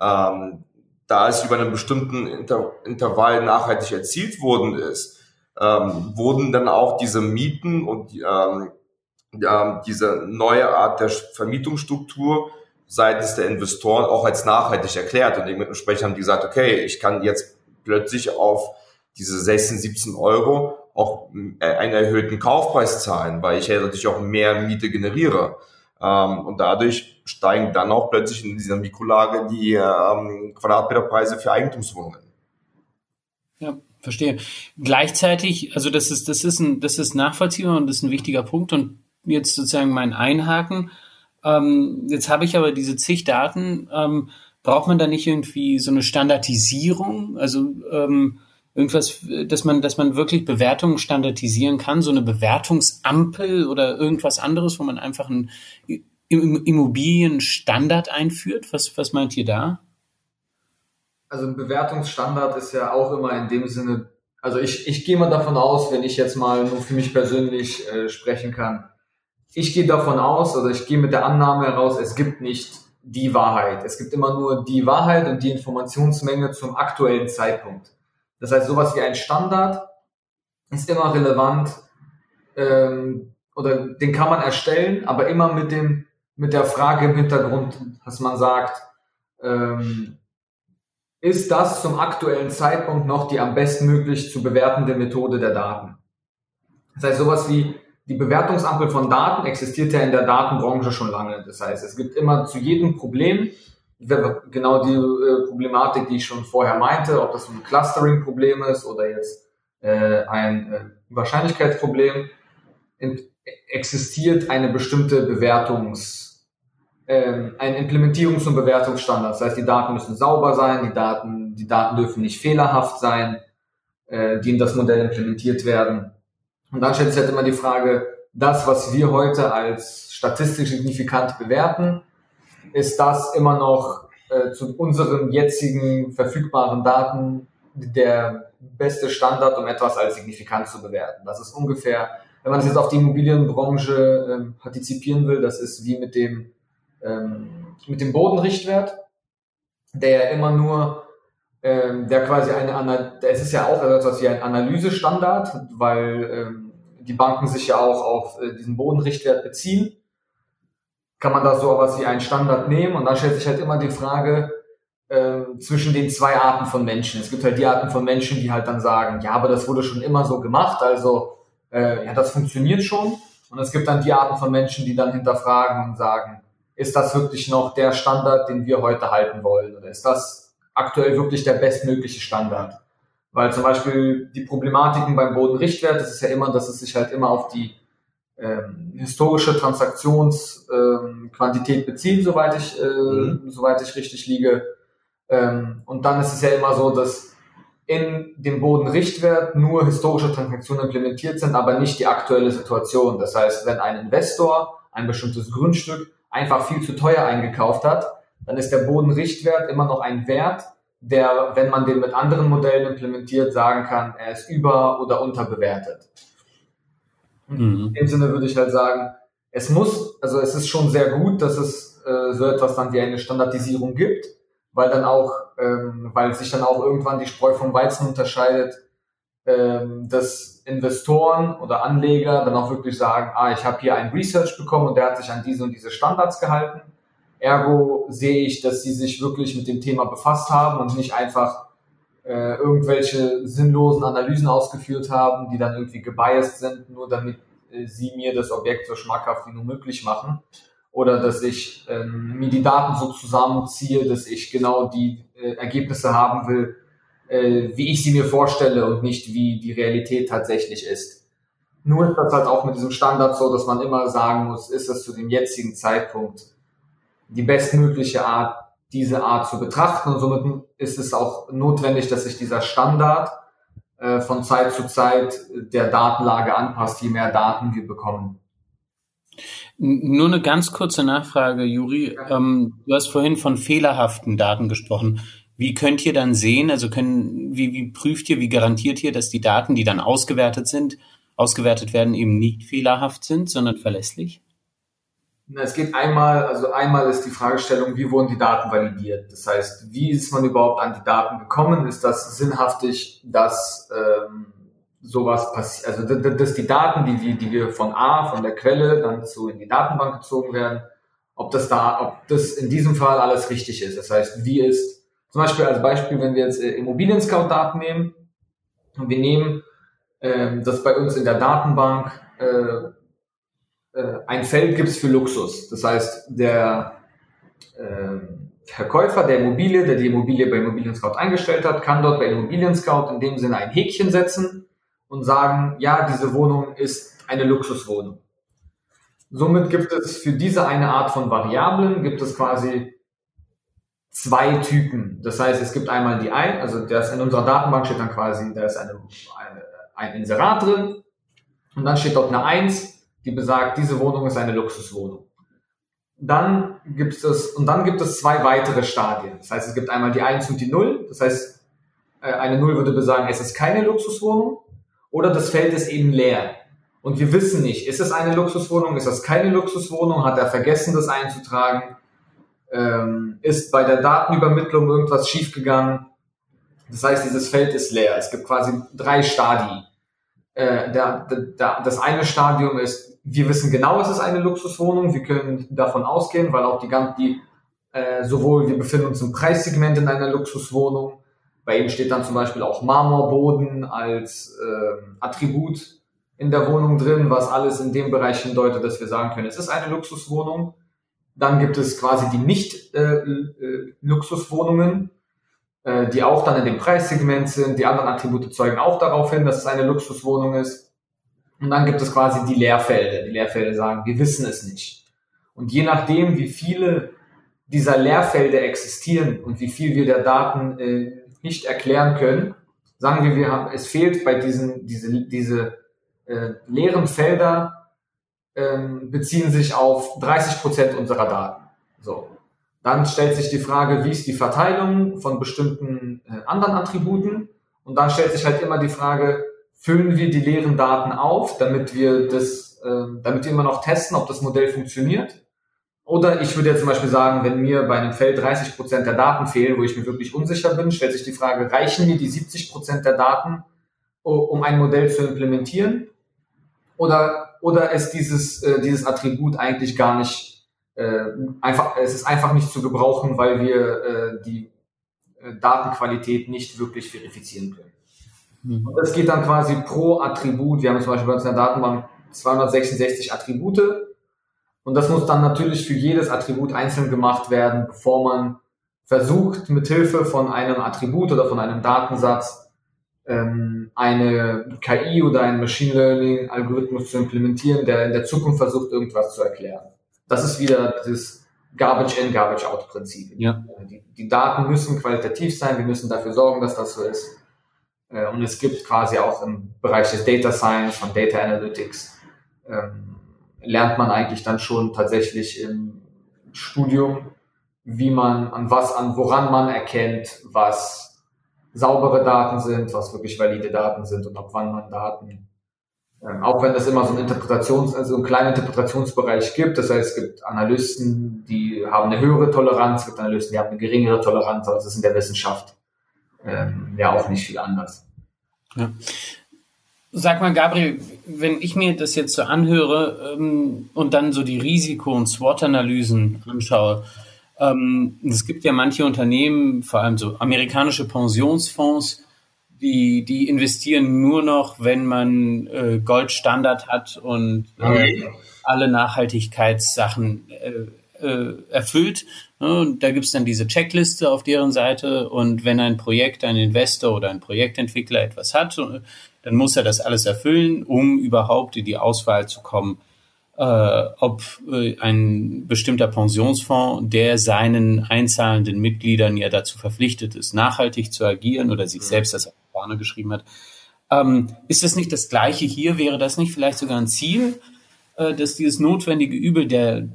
Ähm, da es über einen bestimmten Inter Intervall nachhaltig erzielt worden ist, ähm, wurden dann auch diese Mieten und ähm, diese neue Art der Vermietungsstruktur seitens der Investoren auch als nachhaltig erklärt. Und dementsprechend haben die gesagt, okay, ich kann jetzt plötzlich auf diese 16, 17 Euro auch äh, einen erhöhten Kaufpreis zahlen, weil ich ja natürlich auch mehr Miete generiere. Ähm, und dadurch steigen dann auch plötzlich in dieser Mikrolage die ähm, Quadratmeterpreise für Eigentumswohnungen. Ja, verstehe. Gleichzeitig, also das ist, das ist ein, das ist nachvollziehbar und das ist ein wichtiger Punkt und jetzt sozusagen mein Einhaken. Ähm, jetzt habe ich aber diese zig Daten. Ähm, braucht man da nicht irgendwie so eine Standardisierung? Also ähm, irgendwas, dass man, dass man wirklich Bewertungen standardisieren kann, so eine Bewertungsampel oder irgendwas anderes, wo man einfach einen Immobilienstandard einführt? Was, was meint ihr da? Also ein Bewertungsstandard ist ja auch immer in dem Sinne, also ich, ich gehe mal davon aus, wenn ich jetzt mal nur für mich persönlich äh, sprechen kann, ich gehe davon aus, oder ich gehe mit der Annahme heraus, es gibt nicht die Wahrheit. Es gibt immer nur die Wahrheit und die Informationsmenge zum aktuellen Zeitpunkt. Das heißt, sowas wie ein Standard ist immer relevant ähm, oder den kann man erstellen, aber immer mit dem mit der Frage im Hintergrund, dass man sagt, ähm, ist das zum aktuellen Zeitpunkt noch die am bestmöglich zu bewertende Methode der Daten? Das heißt, sowas wie die Bewertungsampel von Daten existiert ja in der Datenbranche schon lange. Das heißt, es gibt immer zu jedem Problem genau die äh, Problematik, die ich schon vorher meinte, ob das ein Clustering-Problem ist oder jetzt äh, ein äh, Wahrscheinlichkeitsproblem, existiert eine bestimmte Bewertungs, äh, ein Implementierungs- und Bewertungsstandard. Das heißt, die Daten müssen sauber sein, die Daten, die Daten dürfen nicht fehlerhaft sein, äh, die in das Modell implementiert werden. Und dann stellt sich halt immer die Frage, das, was wir heute als statistisch signifikant bewerten, ist das immer noch äh, zu unseren jetzigen verfügbaren Daten der beste Standard, um etwas als signifikant zu bewerten. Das ist ungefähr, wenn man das jetzt auf die Immobilienbranche ähm, partizipieren will, das ist wie mit dem, ähm, mit dem Bodenrichtwert, der ja immer nur ähm, der quasi eine, es ist ja auch etwas wie ein Analysestandard, weil ähm, die Banken sich ja auch auf äh, diesen Bodenrichtwert beziehen. Kann man da so was wie einen Standard nehmen und dann stellt sich halt immer die Frage, ähm, zwischen den zwei Arten von Menschen. Es gibt halt die Arten von Menschen, die halt dann sagen, ja, aber das wurde schon immer so gemacht, also äh, ja, das funktioniert schon. Und es gibt dann die Arten von Menschen, die dann hinterfragen und sagen, ist das wirklich noch der Standard, den wir heute halten wollen? Oder ist das aktuell wirklich der bestmögliche Standard? Weil zum Beispiel die Problematiken beim Bodenrichtwert, das ist ja immer, dass es sich halt immer auf die ähm, historische Transaktionsquantität ähm, bezieht, soweit ich, äh, mhm. soweit ich richtig liege. Ähm, und dann ist es ja immer so, dass in dem Bodenrichtwert nur historische Transaktionen implementiert sind, aber nicht die aktuelle Situation. Das heißt, wenn ein Investor ein bestimmtes Grundstück einfach viel zu teuer eingekauft hat, dann ist der Bodenrichtwert immer noch ein Wert, der, wenn man den mit anderen Modellen implementiert, sagen kann, er ist über- oder unterbewertet. Mhm. In dem Sinne würde ich halt sagen, es muss, also es ist schon sehr gut, dass es äh, so etwas dann wie eine Standardisierung gibt, weil dann auch, ähm, weil sich dann auch irgendwann die Spreu vom Weizen unterscheidet, ähm, dass Investoren oder Anleger dann auch wirklich sagen, ah, ich habe hier ein Research bekommen und der hat sich an diese und diese Standards gehalten. Ergo sehe ich, dass sie sich wirklich mit dem Thema befasst haben und nicht einfach äh, irgendwelche sinnlosen Analysen ausgeführt haben, die dann irgendwie gebiased sind, nur damit äh, sie mir das Objekt so schmackhaft wie nur möglich machen. Oder dass ich ähm, mir die Daten so zusammenziehe, dass ich genau die äh, Ergebnisse haben will, äh, wie ich sie mir vorstelle und nicht wie die Realität tatsächlich ist. Nur ist das halt auch mit diesem Standard so, dass man immer sagen muss, ist es zu dem jetzigen Zeitpunkt die bestmögliche Art, diese Art zu betrachten und somit ist es auch notwendig, dass sich dieser Standard äh, von Zeit zu Zeit der Datenlage anpasst, je mehr Daten wir bekommen. Nur eine ganz kurze Nachfrage, Juri. Ja. Ähm, du hast vorhin von fehlerhaften Daten gesprochen. Wie könnt ihr dann sehen, also können, wie, wie prüft ihr, wie garantiert ihr, dass die Daten, die dann ausgewertet sind, ausgewertet werden, eben nicht fehlerhaft sind, sondern verlässlich? Es geht einmal, also einmal ist die Fragestellung, wie wurden die Daten validiert? Das heißt, wie ist man überhaupt an die Daten gekommen? Ist das sinnhaftig, dass ähm, sowas passiert? Also dass die Daten, die, die, die wir von A, von der Quelle, dann zu in die Datenbank gezogen werden, ob das da, ob das in diesem Fall alles richtig ist. Das heißt, wie ist zum Beispiel als Beispiel, wenn wir jetzt äh, Immobilien-Scout-Daten nehmen und wir nehmen ähm, das bei uns in der Datenbank äh, äh, ein Feld gibt es für Luxus. Das heißt, der äh, Verkäufer der Immobilie, der die Immobilie bei Immobilien Scout eingestellt hat, kann dort bei Immobilien Scout in dem Sinne ein Häkchen setzen und sagen, ja, diese Wohnung ist eine Luxuswohnung. Somit gibt es für diese eine Art von Variablen, gibt es quasi zwei Typen. Das heißt, es gibt einmal die ein, also das in unserer Datenbank steht dann quasi, da ist eine, eine, ein Inserat drin und dann steht dort eine Eins die besagt, diese Wohnung ist eine Luxuswohnung. Dann gibt es, und dann gibt es zwei weitere Stadien. Das heißt, es gibt einmal die 1 und die 0. Das heißt, äh, eine 0 würde besagen, es ist keine Luxuswohnung. Oder das Feld ist eben leer. Und wir wissen nicht, ist es eine Luxuswohnung, ist das keine Luxuswohnung, hat er vergessen, das einzutragen, ähm, ist bei der Datenübermittlung irgendwas schiefgegangen. Das heißt, dieses Feld ist leer. Es gibt quasi drei Stadien. Äh, das eine Stadium ist, wir wissen genau, es ist eine Luxuswohnung, wir können davon ausgehen, weil auch die ganze, die, äh, sowohl wir befinden uns im Preissegment in einer Luxuswohnung, bei ihm steht dann zum Beispiel auch Marmorboden als äh, Attribut in der Wohnung drin, was alles in dem Bereich hindeutet, dass wir sagen können, es ist eine Luxuswohnung. Dann gibt es quasi die Nicht-Luxuswohnungen, äh, äh, die auch dann in dem Preissegment sind. Die anderen Attribute zeugen auch darauf hin, dass es eine Luxuswohnung ist. Und dann gibt es quasi die Leerfelder. Die Leerfelder sagen, wir wissen es nicht. Und je nachdem, wie viele dieser Leerfelder existieren und wie viel wir der Daten äh, nicht erklären können, sagen wir, wir haben, es fehlt bei diesen, diese, diese äh, leeren Felder ähm, beziehen sich auf 30 Prozent unserer Daten. So. Dann stellt sich die Frage, wie ist die Verteilung von bestimmten äh, anderen Attributen? Und dann stellt sich halt immer die Frage, füllen wir die leeren Daten auf, damit wir das, äh, damit wir immer noch testen, ob das Modell funktioniert? Oder ich würde jetzt zum Beispiel sagen, wenn mir bei einem Feld 30 Prozent der Daten fehlen, wo ich mir wirklich unsicher bin, stellt sich die Frage, reichen mir die 70 Prozent der Daten, um ein Modell zu implementieren? Oder, oder ist dieses, äh, dieses Attribut eigentlich gar nicht äh, einfach, es ist einfach nicht zu gebrauchen, weil wir äh, die äh, Datenqualität nicht wirklich verifizieren können. Mhm. Und das geht dann quasi pro Attribut. Wir haben zum Beispiel bei uns in der Datenbank 266 Attribute und das muss dann natürlich für jedes Attribut einzeln gemacht werden, bevor man versucht, mit Hilfe von einem Attribut oder von einem Datensatz ähm, eine KI oder einen Machine Learning Algorithmus zu implementieren, der in der Zukunft versucht, irgendwas zu erklären. Das ist wieder das Garbage in, Garbage out Prinzip. Ja. Die, die Daten müssen qualitativ sein, wir müssen dafür sorgen, dass das so ist. Äh, und es gibt quasi auch im Bereich des Data Science, von Data Analytics, ähm, lernt man eigentlich dann schon tatsächlich im Studium, wie man, an was, an woran man erkennt, was saubere Daten sind, was wirklich valide Daten sind und ab wann man Daten, ähm, auch wenn es immer so einen Interpretations, also einen kleinen Interpretationsbereich gibt, das heißt, es gibt Analysten, die haben eine höhere Toleranz, es gibt Analysten, die haben eine geringere Toleranz, aber es ist in der Wissenschaft ähm, ja auch nicht viel anders. Ja. Sag mal, Gabriel, wenn ich mir das jetzt so anhöre ähm, und dann so die Risiko- und SWOT-Analysen anschaue, ähm, es gibt ja manche Unternehmen, vor allem so amerikanische Pensionsfonds, die, die investieren nur noch, wenn man äh, Goldstandard hat und äh, alle Nachhaltigkeitssachen äh, äh, erfüllt. Und da gibt's dann diese Checkliste auf deren Seite und wenn ein Projekt, ein Investor oder ein Projektentwickler etwas hat, dann muss er das alles erfüllen, um überhaupt in die Auswahl zu kommen, äh, ob äh, ein bestimmter Pensionsfonds, der seinen einzahlenden Mitgliedern ja dazu verpflichtet ist, nachhaltig zu agieren oder sich mhm. selbst das auf die Fahne geschrieben hat. Ähm, ist das nicht das Gleiche hier? Wäre das nicht vielleicht sogar ein Ziel, äh, dass dieses notwendige Übel der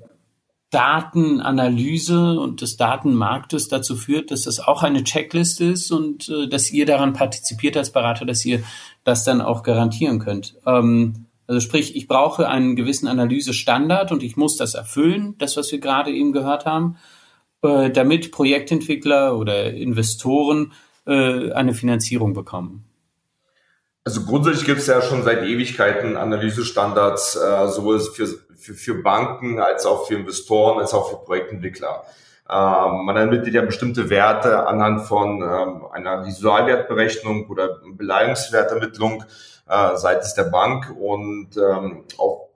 Datenanalyse und des Datenmarktes dazu führt, dass das auch eine Checkliste ist und äh, dass ihr daran partizipiert als Berater, dass ihr das dann auch garantieren könnt. Ähm, also sprich, ich brauche einen gewissen Analysestandard und ich muss das erfüllen, das, was wir gerade eben gehört haben, äh, damit Projektentwickler oder Investoren äh, eine Finanzierung bekommen. Also grundsätzlich gibt es ja schon seit Ewigkeiten Analysestandards, äh, sowohl für, für, für Banken als auch für Investoren, als auch für Projektentwickler. Ähm, man ermittelt ja bestimmte Werte anhand von ähm, einer Visualwertberechnung oder Beleihungswertermittlung äh, seitens der Bank und ähm, auch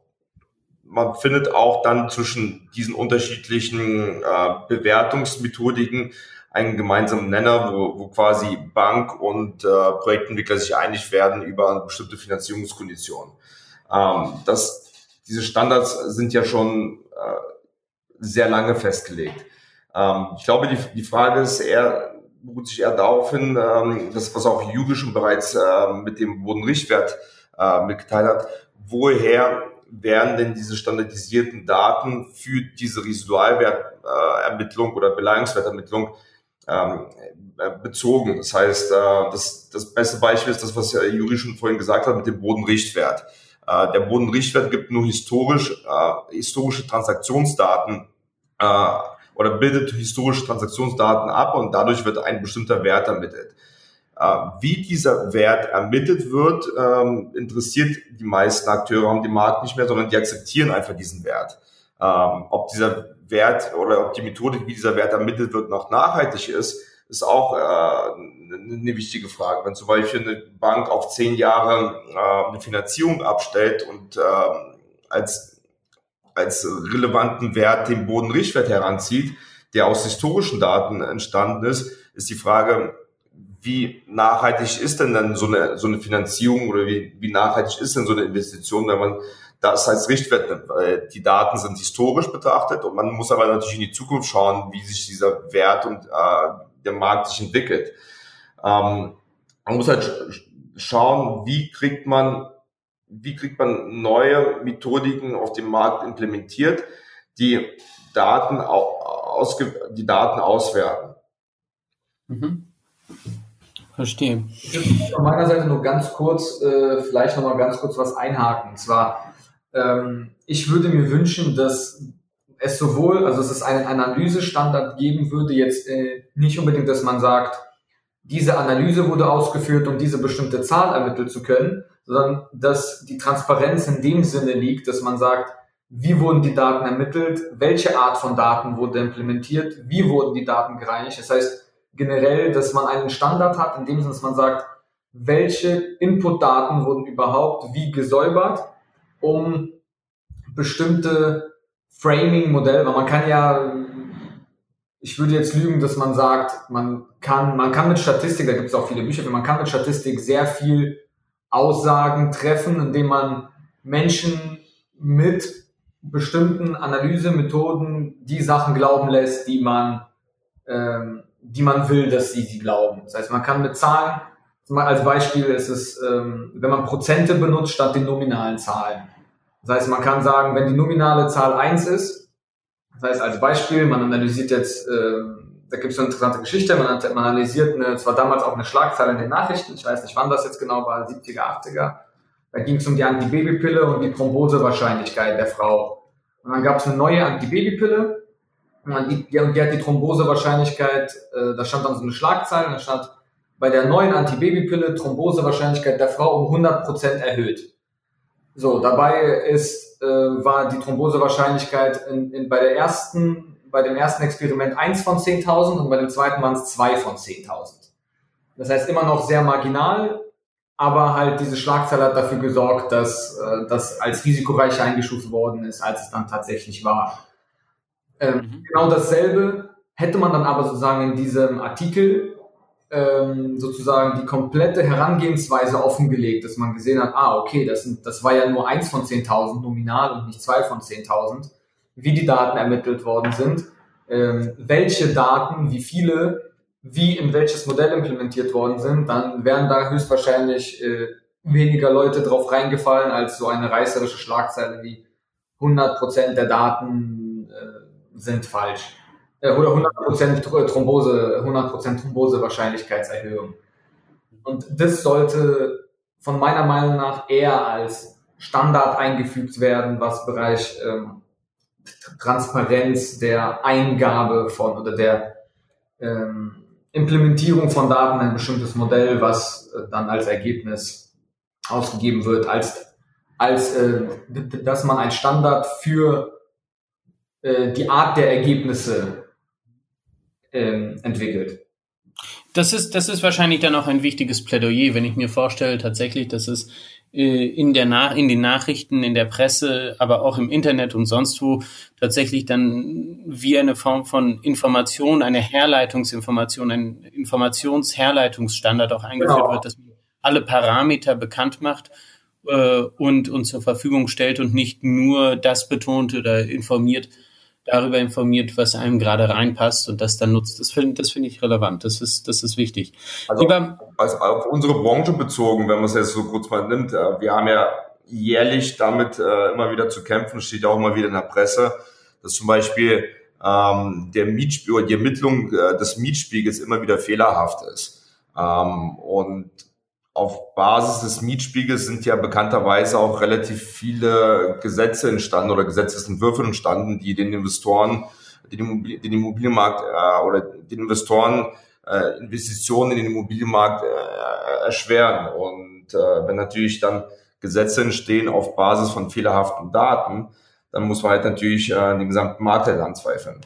man findet auch dann zwischen diesen unterschiedlichen äh, Bewertungsmethodiken einen gemeinsamen Nenner, wo, wo quasi Bank und äh, Projektentwickler sich einig werden über bestimmte Finanzierungskonditionen. Ähm, das, diese Standards sind ja schon äh, sehr lange festgelegt. Ähm, ich glaube, die, die Frage ist eher, beruht sich eher darauf hin, ähm, das, was auch Juge schon bereits äh, mit dem Bodenrichtwert äh, mitgeteilt hat, woher werden denn diese standardisierten Daten für diese Residualwertermittlung oder Beleihungswertermittlung ähm, äh, bezogen. Das heißt, äh, das, das beste Beispiel ist das, was Juri schon vorhin gesagt hat mit dem Bodenrichtwert. Äh, der Bodenrichtwert gibt nur historisch, äh, historische Transaktionsdaten äh, oder bildet historische Transaktionsdaten ab und dadurch wird ein bestimmter Wert ermittelt. Äh, wie dieser Wert ermittelt wird, ähm, interessiert die meisten Akteure am Markt nicht mehr, sondern die akzeptieren einfach diesen Wert. Ähm, ob dieser Wert oder ob die Methodik, wie dieser Wert ermittelt wird, noch nachhaltig ist, ist auch äh, eine wichtige Frage. Wenn zum Beispiel eine Bank auf zehn Jahre äh, eine Finanzierung abstellt und äh, als, als relevanten Wert den Bodenrichtwert heranzieht, der aus historischen Daten entstanden ist, ist die Frage, wie nachhaltig ist denn dann so eine, so eine Finanzierung oder wie, wie nachhaltig ist denn so eine Investition, wenn man das als Richtwert nimmt, weil die Daten sind historisch betrachtet und man muss aber natürlich in die Zukunft schauen, wie sich dieser Wert und äh, der Markt sich entwickelt. Ähm, man muss halt schauen, wie kriegt man, wie kriegt man neue Methodiken auf dem Markt implementiert, die Daten, ausge, die Daten auswerten. Mhm. Verstehe. Von meiner Seite nur ganz kurz, äh, vielleicht nochmal ganz kurz was einhaken. Und zwar, ähm, ich würde mir wünschen, dass es sowohl, also dass es einen Analysestandard geben würde, jetzt äh, nicht unbedingt, dass man sagt, diese Analyse wurde ausgeführt, um diese bestimmte Zahl ermitteln zu können, sondern dass die Transparenz in dem Sinne liegt, dass man sagt, wie wurden die Daten ermittelt, welche Art von Daten wurde implementiert, wie wurden die Daten gereinigt. Das heißt, generell, dass man einen Standard hat, in dem Sinne, dass man sagt, welche Inputdaten wurden überhaupt wie gesäubert, um bestimmte Framing-Modelle, weil man kann ja, ich würde jetzt lügen, dass man sagt, man kann, man kann mit Statistik, da gibt es auch viele Bücher, man kann mit Statistik sehr viel Aussagen treffen, indem man Menschen mit bestimmten Analysemethoden die Sachen glauben lässt, die man, ähm, die man will, dass sie sie glauben. Das heißt, man kann mit Zahlen, als Beispiel ist es, ähm, wenn man Prozente benutzt statt den nominalen Zahlen. Das heißt, man kann sagen, wenn die nominale Zahl eins ist, das heißt als Beispiel, man analysiert jetzt, äh, da gibt es eine interessante Geschichte, man, man analysiert eine, zwar damals auch eine Schlagzeile in den Nachrichten, ich weiß nicht, wann das jetzt genau war, 70er, 80er, da ging es um die Antibabypille und die Thrombosewahrscheinlichkeit der Frau. Und dann gab es eine neue Antibabypille und die, die, die hat die Thrombosewahrscheinlichkeit, äh, da stand dann so eine Schlagzeile, da stand bei der neuen Antibabypille Thrombosewahrscheinlichkeit der Frau um 100% erhöht. So, dabei ist, äh, war die Thrombosewahrscheinlichkeit in, in, bei der ersten, bei dem ersten Experiment 1 von 10.000 und bei dem zweiten waren es 2 von 10.000. Das heißt immer noch sehr marginal, aber halt diese Schlagzeile hat dafür gesorgt, dass äh, das als risikoreich eingestuft worden ist, als es dann tatsächlich war. Ähm, mhm. Genau dasselbe hätte man dann aber sozusagen in diesem Artikel ähm, sozusagen die komplette Herangehensweise offengelegt, dass man gesehen hat, ah, okay, das, sind, das war ja nur eins von 10.000 nominal und nicht zwei von 10.000, wie die Daten ermittelt worden sind, ähm, welche Daten, wie viele wie in welches Modell implementiert worden sind, dann wären da höchstwahrscheinlich äh, weniger Leute drauf reingefallen als so eine reißerische Schlagzeile wie 100% der Daten äh, sind falsch. Äh, oder 100% Thrombose, 100% Thrombosewahrscheinlichkeitserhöhung. Und das sollte von meiner Meinung nach eher als Standard eingefügt werden, was Bereich ähm, Transparenz der Eingabe von oder der ähm, Implementierung von Daten ein bestimmtes Modell, was äh, dann als Ergebnis ausgegeben wird, als, als äh, dass man einen Standard für äh, die Art der Ergebnisse äh, entwickelt. Das ist, das ist wahrscheinlich dann auch ein wichtiges Plädoyer, wenn ich mir vorstelle tatsächlich, dass es äh, in, der Na in den Nachrichten, in der Presse, aber auch im Internet und sonst wo tatsächlich dann wie eine Form von Information, eine Herleitungsinformation, ein Informationsherleitungsstandard auch eingeführt genau. wird, dass man alle Parameter bekannt macht äh, und, und zur Verfügung stellt und nicht nur das betont oder informiert, darüber informiert, was einem gerade reinpasst und das dann nutzt. Das finde das finde ich relevant. Das ist, das ist wichtig. Also, Lieber, also auf unsere Branche bezogen, wenn man es jetzt so kurz mal nimmt, äh, wir haben ja jährlich damit äh, immer wieder zu kämpfen, steht auch immer wieder in der Presse, dass zum Beispiel ähm, der Mietspiegel, die Ermittlung äh, des Mietspiegels immer wieder fehlerhaft ist. Ähm, und auf Basis des Mietspiegels sind ja bekannterweise auch relativ viele Gesetze entstanden oder Gesetzesentwürfe entstanden, die den Investoren, den, den Immobilienmarkt äh, oder den Investoren äh, Investitionen in den Immobilienmarkt äh, erschweren. Und äh, wenn natürlich dann Gesetze entstehen auf Basis von fehlerhaften Daten, dann muss man halt natürlich äh, den gesamten Markt halt anzweifeln.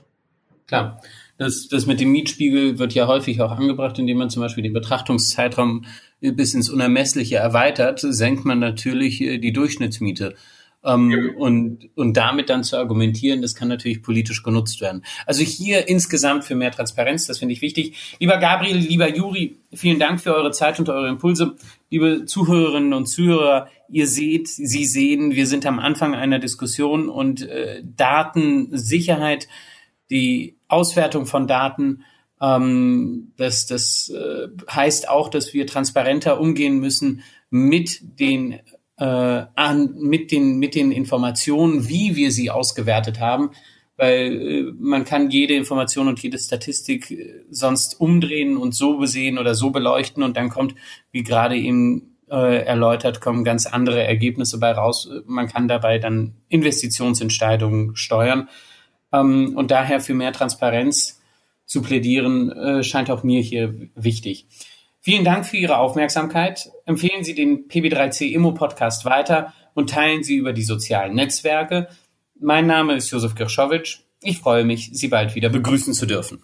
Klar. Das, das mit dem Mietspiegel wird ja häufig auch angebracht, indem man zum Beispiel den Betrachtungszeitraum bis ins Unermessliche erweitert, senkt man natürlich äh, die Durchschnittsmiete. Ähm, und, und damit dann zu argumentieren, das kann natürlich politisch genutzt werden. Also hier insgesamt für mehr Transparenz, das finde ich wichtig. Lieber Gabriel, lieber Juri, vielen Dank für eure Zeit und eure Impulse. Liebe Zuhörerinnen und Zuhörer, ihr seht, Sie sehen, wir sind am Anfang einer Diskussion und äh, Datensicherheit die Auswertung von Daten. Ähm, das das äh, heißt auch, dass wir transparenter umgehen müssen mit den äh, an, mit den mit den Informationen, wie wir sie ausgewertet haben, weil äh, man kann jede Information und jede Statistik äh, sonst umdrehen und so besehen oder so beleuchten und dann kommt, wie gerade eben äh, erläutert, kommen ganz andere Ergebnisse bei raus. Man kann dabei dann Investitionsentscheidungen steuern. Ähm, und daher für mehr Transparenz zu plädieren, äh, scheint auch mir hier wichtig. Vielen Dank für Ihre Aufmerksamkeit. Empfehlen Sie den PB3C Immo Podcast weiter und teilen Sie über die sozialen Netzwerke. Mein Name ist Josef Kirschowitsch. Ich freue mich, Sie bald wieder begrüßen zu dürfen.